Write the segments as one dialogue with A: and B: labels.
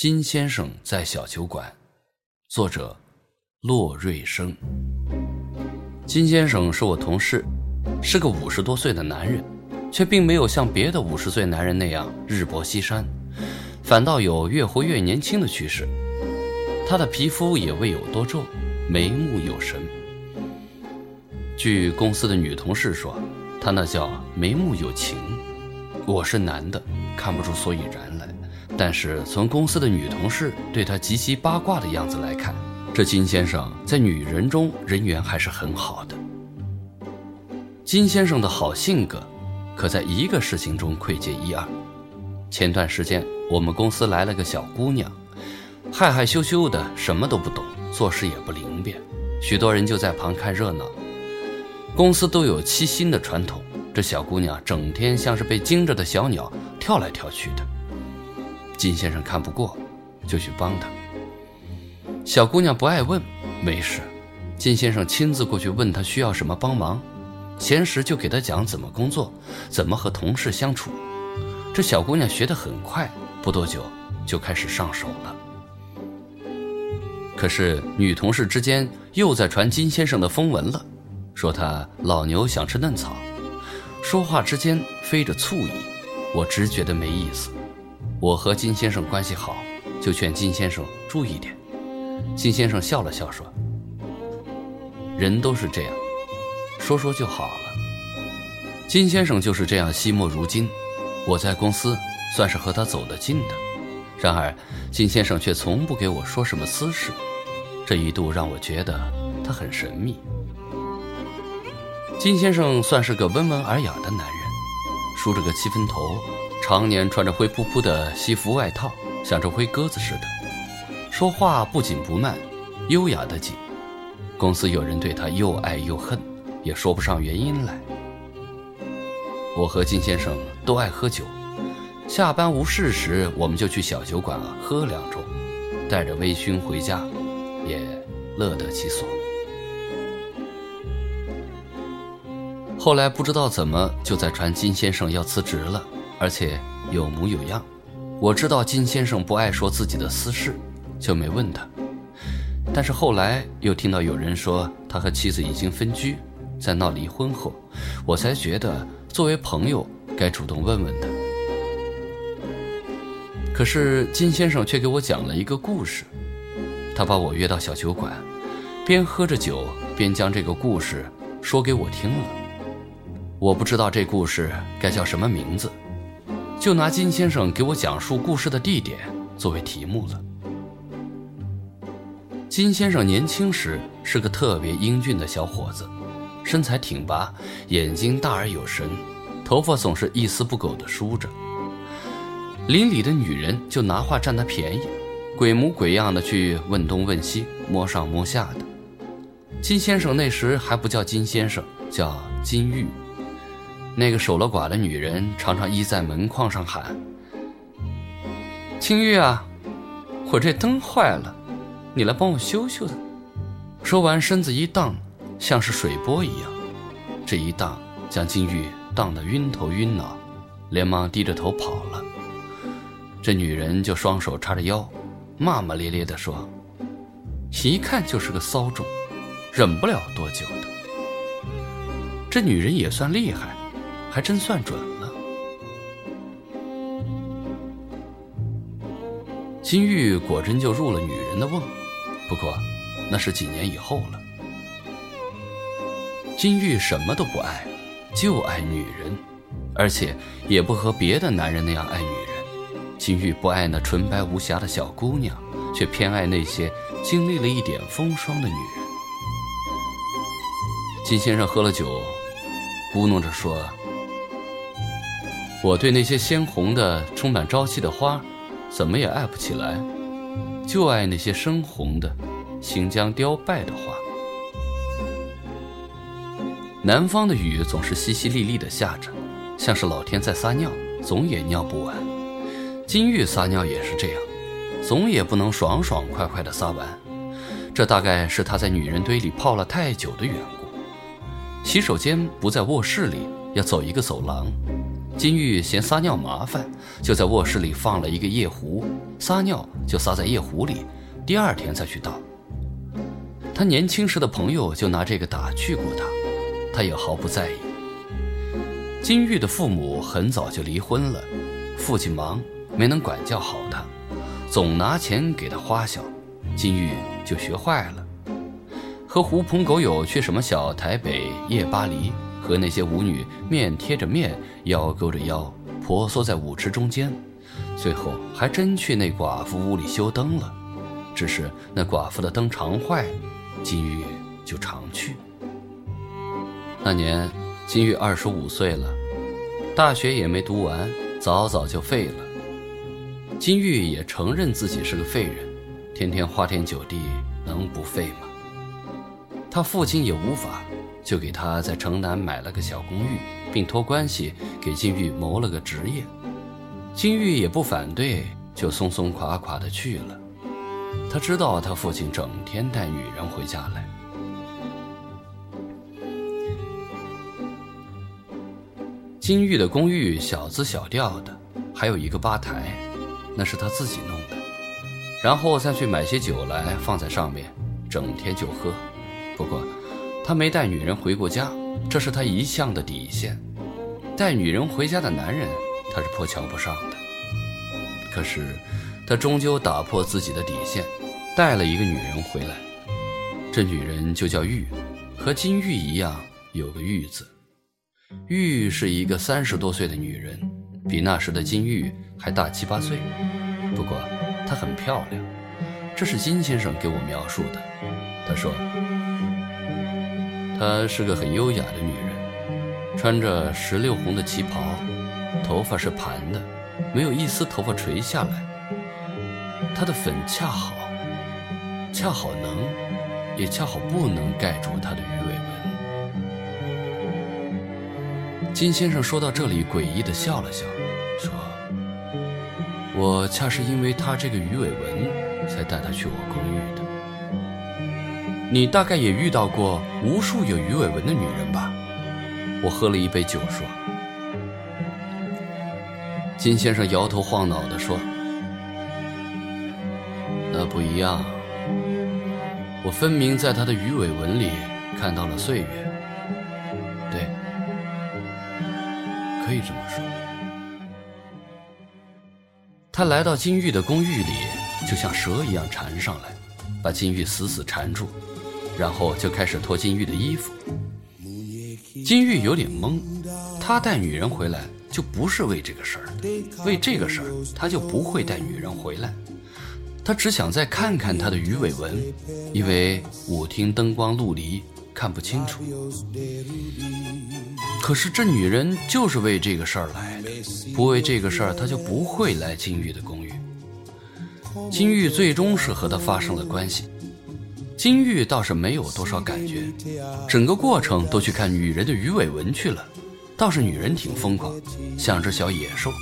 A: 金先生在小酒馆，作者骆瑞生。金先生是我同事，是个五十多岁的男人，却并没有像别的五十岁男人那样日薄西山，反倒有越活越年轻的趋势。他的皮肤也未有多皱，眉目有神。据公司的女同事说，他那叫眉目有情。我是男的，看不出所以然来。但是从公司的女同事对他极其八卦的样子来看，这金先生在女人中人缘还是很好的。金先生的好性格，可在一个事情中窥见一二。前段时间我们公司来了个小姑娘，害害羞羞的，什么都不懂，做事也不灵便，许多人就在旁看热闹。公司都有七心的传统。这小姑娘整天像是被惊着的小鸟，跳来跳去的。金先生看不过，就去帮她。小姑娘不爱问，没事。金先生亲自过去问她需要什么帮忙，闲时就给她讲怎么工作，怎么和同事相处。这小姑娘学得很快，不多久就开始上手了。可是女同事之间又在传金先生的风闻了，说他老牛想吃嫩草。说话之间飞着醋意，我直觉得没意思。我和金先生关系好，就劝金先生注意点。金先生笑了笑说：“人都是这样，说说就好了。”金先生就是这样惜墨如金。我在公司算是和他走得近的，然而金先生却从不给我说什么私事，这一度让我觉得他很神秘。金先生算是个温文尔雅的男人，梳着个七分头，常年穿着灰扑扑的西服外套，像只灰鸽子似的。说话不紧不慢，优雅的紧。公司有人对他又爱又恨，也说不上原因来。我和金先生都爱喝酒，下班无事时，我们就去小酒馆喝两盅，带着微醺回家，也乐得其所。后来不知道怎么就在传金先生要辞职了，而且有模有样。我知道金先生不爱说自己的私事，就没问他。但是后来又听到有人说他和妻子已经分居，在闹离婚后，我才觉得作为朋友该主动问问他。可是金先生却给我讲了一个故事，他把我约到小酒馆，边喝着酒边将这个故事说给我听了。我不知道这故事该叫什么名字，就拿金先生给我讲述故事的地点作为题目了。金先生年轻时是个特别英俊的小伙子，身材挺拔，眼睛大而有神，头发总是一丝不苟地梳着。邻里的女人就拿话占他便宜，鬼模鬼样的去问东问西，摸上摸下的。金先生那时还不叫金先生，叫金玉。那个守了寡的女人常常依在门框上喊：“青玉啊，我这灯坏了，你来帮我修修。”说完，身子一荡，像是水波一样，这一荡将金玉荡得晕头晕脑，连忙低着头跑了。这女人就双手叉着腰，骂骂咧咧地说：“一看就是个骚种，忍不了多久的。”这女人也算厉害。还真算准了，金玉果真就入了女人的瓮。不过，那是几年以后了。金玉什么都不爱，就爱女人，而且也不和别的男人那样爱女人。金玉不爱那纯白无瑕的小姑娘，却偏爱那些经历了一点风霜的女人。金先生喝了酒，咕哝着说。我对那些鲜红的、充满朝气的花，怎么也爱不起来，就爱那些深红的、行将凋败的花。南方的雨总是淅淅沥沥的下着，像是老天在撒尿，总也尿不完。金玉撒尿也是这样，总也不能爽爽快快的撒完。这大概是他在女人堆里泡了太久的缘故。洗手间不在卧室里，要走一个走廊。金玉嫌撒尿麻烦，就在卧室里放了一个夜壶，撒尿就撒在夜壶里，第二天再去倒。他年轻时的朋友就拿这个打趣过他，他也毫不在意。金玉的父母很早就离婚了，父亲忙，没能管教好他，总拿钱给他花销，金玉就学坏了，和狐朋狗友去什么小台北、夜巴黎。和那些舞女面贴着面，腰勾着腰，婆娑在舞池中间，最后还真去那寡妇屋里修灯了。只是那寡妇的灯常坏，金玉就常去。那年金玉二十五岁了，大学也没读完，早早就废了。金玉也承认自己是个废人，天天花天酒地，能不废吗？他父亲也无法。就给他在城南买了个小公寓，并托关系给金玉谋了个职业。金玉也不反对，就松松垮垮的去了。他知道他父亲整天带女人回家来。金玉的公寓小资小调的，还有一个吧台，那是他自己弄的，然后再去买些酒来放在上面，整天就喝。不过。他没带女人回过家，这是他一向的底线。带女人回家的男人，他是颇瞧不上的。可是，他终究打破自己的底线，带了一个女人回来。这女人就叫玉，和金玉一样，有个玉字。玉是一个三十多岁的女人，比那时的金玉还大七八岁。不过，她很漂亮。这是金先生给我描述的。他说。她是个很优雅的女人，穿着石榴红的旗袍，头发是盘的，没有一丝头发垂下来。她的粉恰好，恰好能，也恰好不能盖住她的鱼尾纹。金先生说到这里，诡异的笑了笑，说：“我恰是因为她这个鱼尾纹，才带她去我公寓。”你大概也遇到过无数有鱼尾纹的女人吧？我喝了一杯酒说。金先生摇头晃脑的说：“那不一样，我分明在她的鱼尾纹里看到了岁月。对，可以这么说。他来到金玉的公寓里，就像蛇一样缠上来，把金玉死死缠住。”然后就开始脱金玉的衣服。金玉有点懵，他带女人回来就不是为这个事儿，为这个事儿他就不会带女人回来。他只想再看看她的鱼尾纹，因为舞厅灯光陆离，看不清楚。可是这女人就是为这个事儿来的，不为这个事儿，她就不会来金玉的公寓。金玉最终是和他发生了关系。金玉倒是没有多少感觉，整个过程都去看女人的鱼尾纹去了。倒是女人挺疯狂，像只小野兽。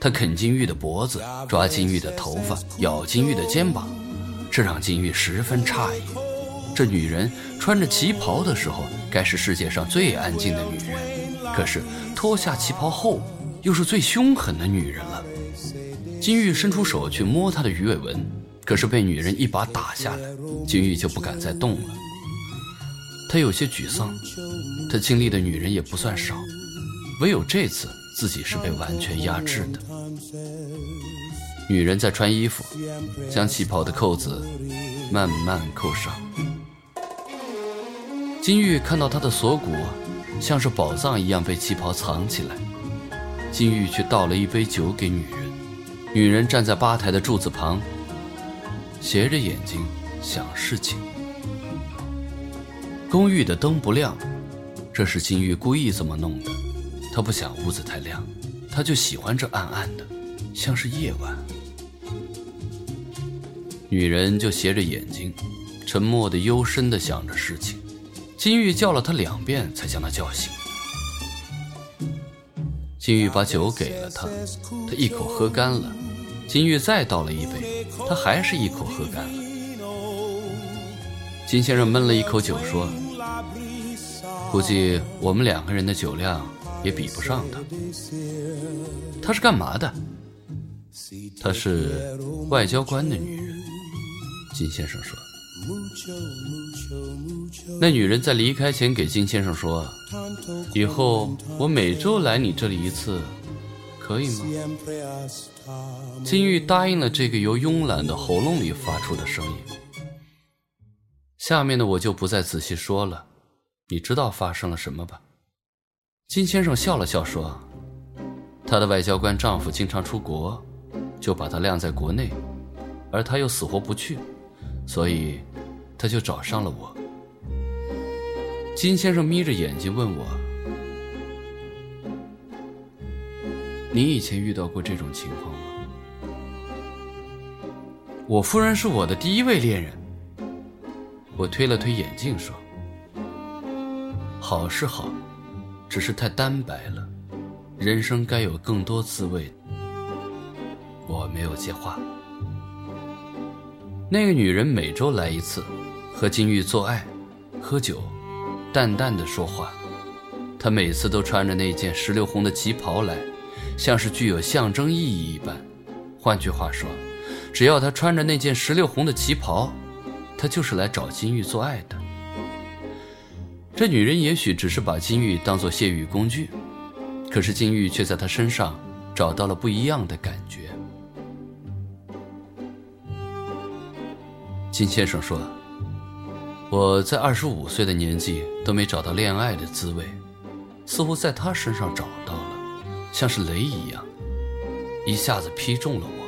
A: 她啃金玉的脖子，抓金玉的头发，咬金玉的肩膀，这让金玉十分诧异。这女人穿着旗袍的时候，该是世界上最安静的女人，可是脱下旗袍后，又是最凶狠的女人了。金玉伸出手去摸她的鱼尾纹。可是被女人一把打下来，金玉就不敢再动了。他有些沮丧，他经历的女人也不算少，唯有这次自己是被完全压制的。女人在穿衣服，将旗袍的扣子慢慢扣上。金玉看到她的锁骨像是宝藏一样被旗袍藏起来，金玉却倒了一杯酒给女人。女人站在吧台的柱子旁。斜着眼睛想事情。公寓的灯不亮，这是金玉故意这么弄的。他不想屋子太亮，他就喜欢这暗暗的，像是夜晚。女人就斜着眼睛，沉默的、幽深的想着事情。金玉叫了他两遍，才将他叫醒。金玉把酒给了他，他一口喝干了。金玉再倒了一杯。他还是一口喝干了。金先生闷了一口酒，说：“估计我们两个人的酒量也比不上她。她是干嘛的？她是外交官的女人。金先生说。那女人在离开前给金先生说：“以后我每周来你这里一次，可以吗？”金玉答应了这个由慵懒的喉咙里发出的声音。下面的我就不再仔细说了，你知道发生了什么吧？金先生笑了笑说：“他的外交官丈夫经常出国，就把他晾在国内，而他又死活不去。”所以，他就找上了我。金先生眯着眼睛问我：“你以前遇到过这种情况吗？”我夫人是我的第一位恋人。我推了推眼镜说：“好是好，只是太单白了。人生该有更多滋味。”我没有接话。那个女人每周来一次，和金玉做爱、喝酒，淡淡的说话。她每次都穿着那件石榴红的旗袍来，像是具有象征意义一般。换句话说，只要她穿着那件石榴红的旗袍，她就是来找金玉做爱的。这女人也许只是把金玉当作泄欲工具，可是金玉却在她身上找到了不一样的感觉。金先生说：“我在二十五岁的年纪都没找到恋爱的滋味，似乎在他身上找到了，像是雷一样，一下子劈中了我。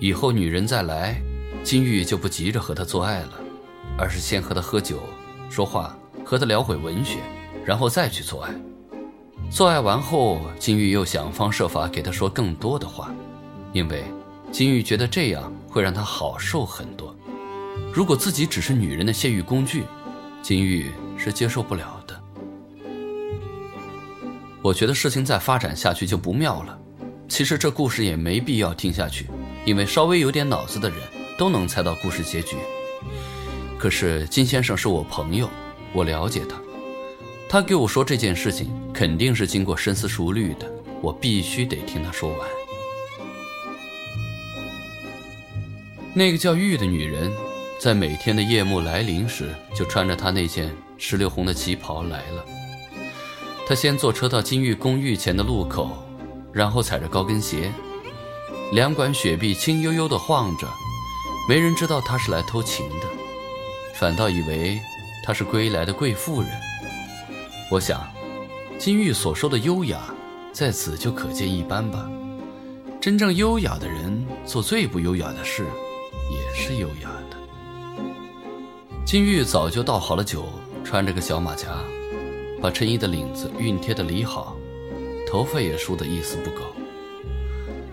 A: 以后女人再来，金玉就不急着和她做爱了，而是先和她喝酒、说话，和她聊会文学，然后再去做爱。做爱完后，金玉又想方设法给她说更多的话，因为。”金玉觉得这样会让她好受很多。如果自己只是女人的泄欲工具，金玉是接受不了的。我觉得事情再发展下去就不妙了。其实这故事也没必要听下去，因为稍微有点脑子的人都能猜到故事结局。可是金先生是我朋友，我了解他，他给我说这件事情肯定是经过深思熟虑的，我必须得听他说完。那个叫玉的女人，在每天的夜幕来临时，就穿着她那件石榴红的旗袍来了。她先坐车到金玉公寓前的路口，然后踩着高跟鞋，两管雪碧轻悠悠地晃着，没人知道她是来偷情的，反倒以为她是归来的贵妇人。我想，金玉所说的优雅，在此就可见一斑吧。真正优雅的人，做最不优雅的事。也是优雅的。金玉早就倒好了酒，穿着个小马甲，把衬衣的领子熨贴的理好，头发也梳得一丝不苟。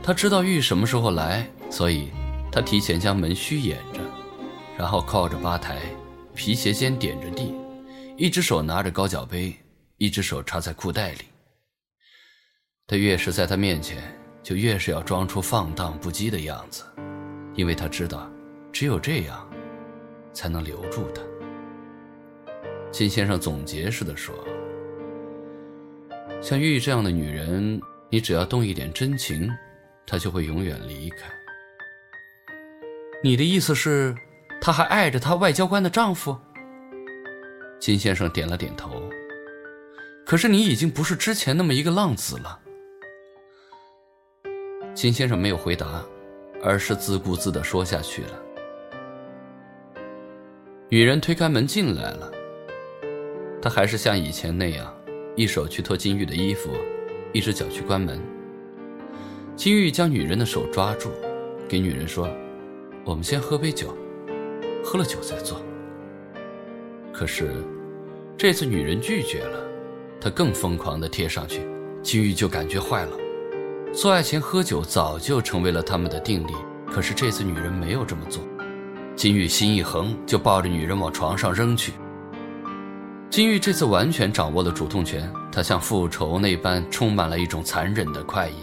A: 他知道玉什么时候来，所以他提前将门虚掩着，然后靠着吧台，皮鞋尖点着地，一只手拿着高脚杯，一只手插在裤袋里。他越是在他面前，就越是要装出放荡不羁的样子。因为他知道，只有这样，才能留住他。金先生总结似的说：“像玉玉这样的女人，你只要动一点真情，她就会永远离开。”你的意思是，她还爱着她外交官的丈夫？金先生点了点头。可是你已经不是之前那么一个浪子了。金先生没有回答。而是自顾自地说下去了。女人推开门进来了，她还是像以前那样，一手去脱金玉的衣服，一只脚去关门。金玉将女人的手抓住，给女人说：“我们先喝杯酒，喝了酒再做。”可是这次女人拒绝了，她更疯狂地贴上去，金玉就感觉坏了。做爱前喝酒早就成为了他们的定力，可是这次女人没有这么做。金玉心一横，就抱着女人往床上扔去。金玉这次完全掌握了主动权，她像复仇那般充满了一种残忍的快意。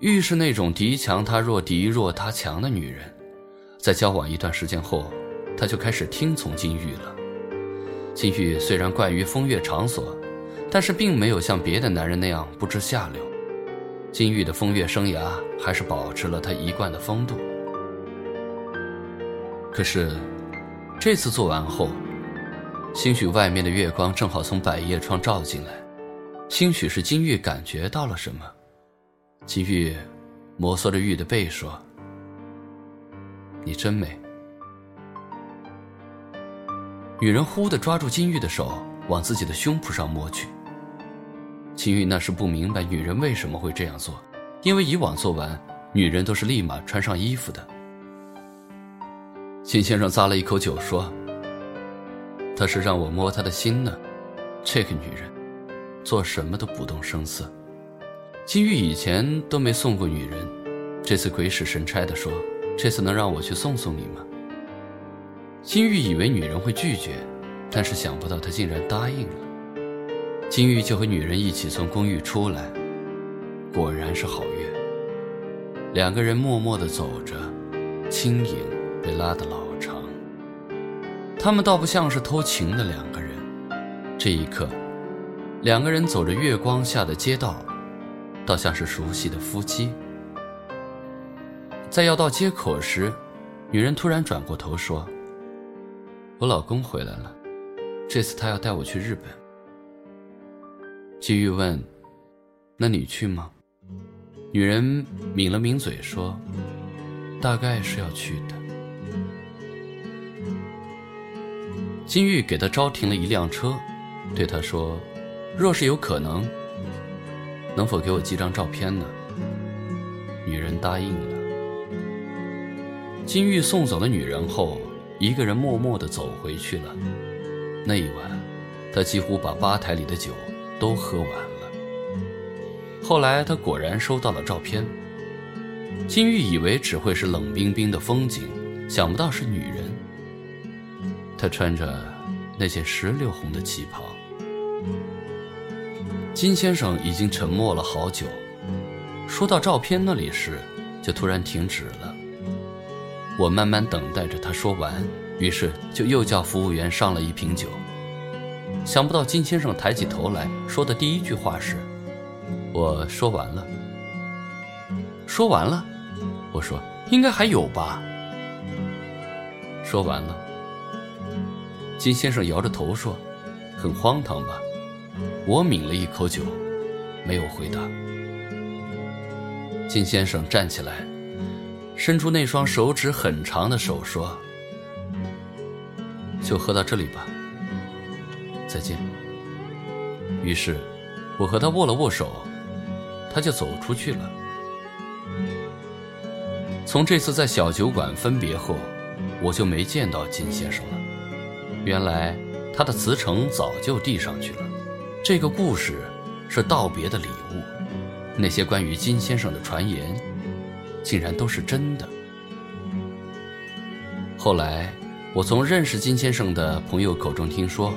A: 玉是那种敌强他弱、敌弱他强的女人，在交往一段时间后，她就开始听从金玉了。金玉虽然惯于风月场所，但是并没有像别的男人那样不知下流。金玉的风月生涯还是保持了他一贯的风度。可是，这次做完后，兴许外面的月光正好从百叶窗照进来，兴许是金玉感觉到了什么。金玉摩挲着玉的背说：“你真美。”女人忽地抓住金玉的手，往自己的胸脯上摸去。金玉那时不明白女人为什么会这样做，因为以往做完，女人都是立马穿上衣服的。金先生咂了一口酒说：“他是让我摸他的心呢，这个女人，做什么都不动声色。”金玉以前都没送过女人，这次鬼使神差的说：“这次能让我去送送你吗？”金玉以为女人会拒绝，但是想不到她竟然答应了。金玉就和女人一起从公寓出来，果然是好月。两个人默默地走着，轻影被拉得老。他们倒不像是偷情的两个人。这一刻，两个人走着月光下的街道，倒像是熟悉的夫妻。在要到街口时，女人突然转过头说：“我老公回来了，这次他要带我去日本。”季玉问：“那你去吗？”女人抿了抿嘴说：“大概是要去的。”金玉给他招停了一辆车，对他说：“若是有可能，能否给我寄张照片呢？”女人答应了。金玉送走了女人后，一个人默默地走回去了。那一晚，他几乎把吧台里的酒。都喝完了。后来他果然收到了照片。金玉以为只会是冷冰冰的风景，想不到是女人。她穿着那件石榴红的旗袍。金先生已经沉默了好久，说到照片那里时，就突然停止了。我慢慢等待着他说完，于是就又叫服务员上了一瓶酒。想不到金先生抬起头来说的第一句话是：“我说完了。”说完了，我说：“应该还有吧。”说完了，金先生摇着头说：“很荒唐吧？”我抿了一口酒，没有回答。金先生站起来，伸出那双手指很长的手说：“就喝到这里吧。”再见。于是，我和他握了握手，他就走出去了。从这次在小酒馆分别后，我就没见到金先生了。原来他的辞呈早就递上去了。这个故事是道别的礼物。那些关于金先生的传言，竟然都是真的。后来，我从认识金先生的朋友口中听说。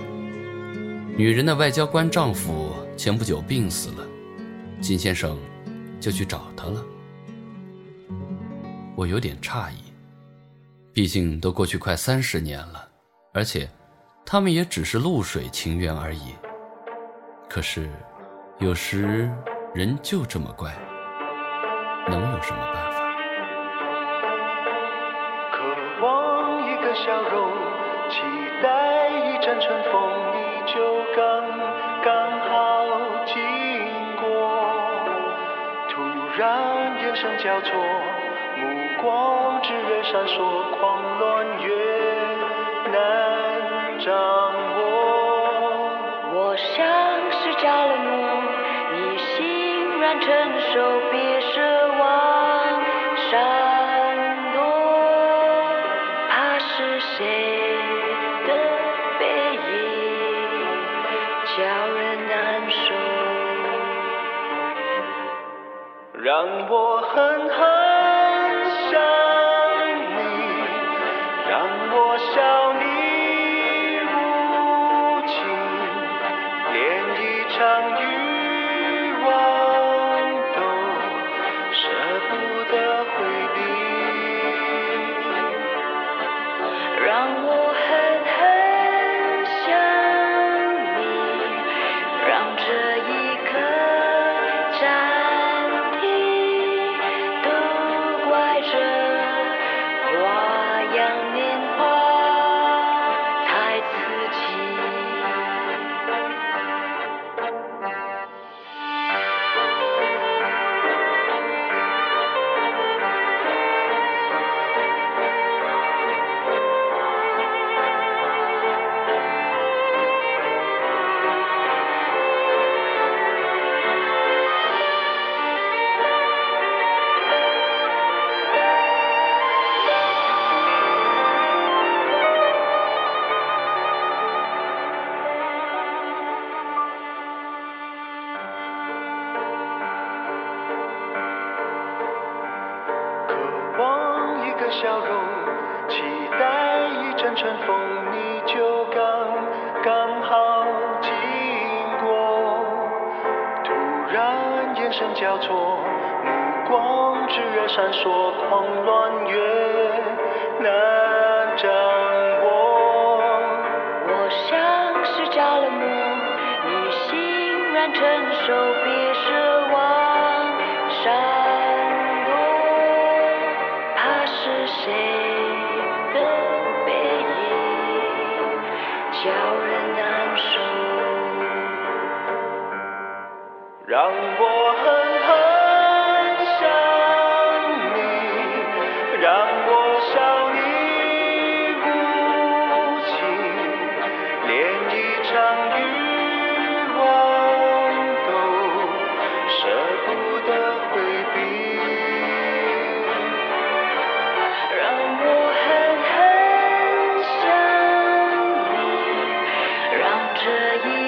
A: 女人的外交官丈夫前不久病死了，金先生就去找她了。我有点诧异，毕竟都过去快三十年了，而且他们也只是露水情缘而已。可是，有时人就这么怪，能有什么办法？
B: 渴望一个笑容，期待一阵春风。你就刚刚好经过，突然眼神交错，目光炽热闪烁，狂乱越
C: Okay. 承受别奢望闪躲怕是谁
B: 的背影叫人难受
C: 让我
B: 这一。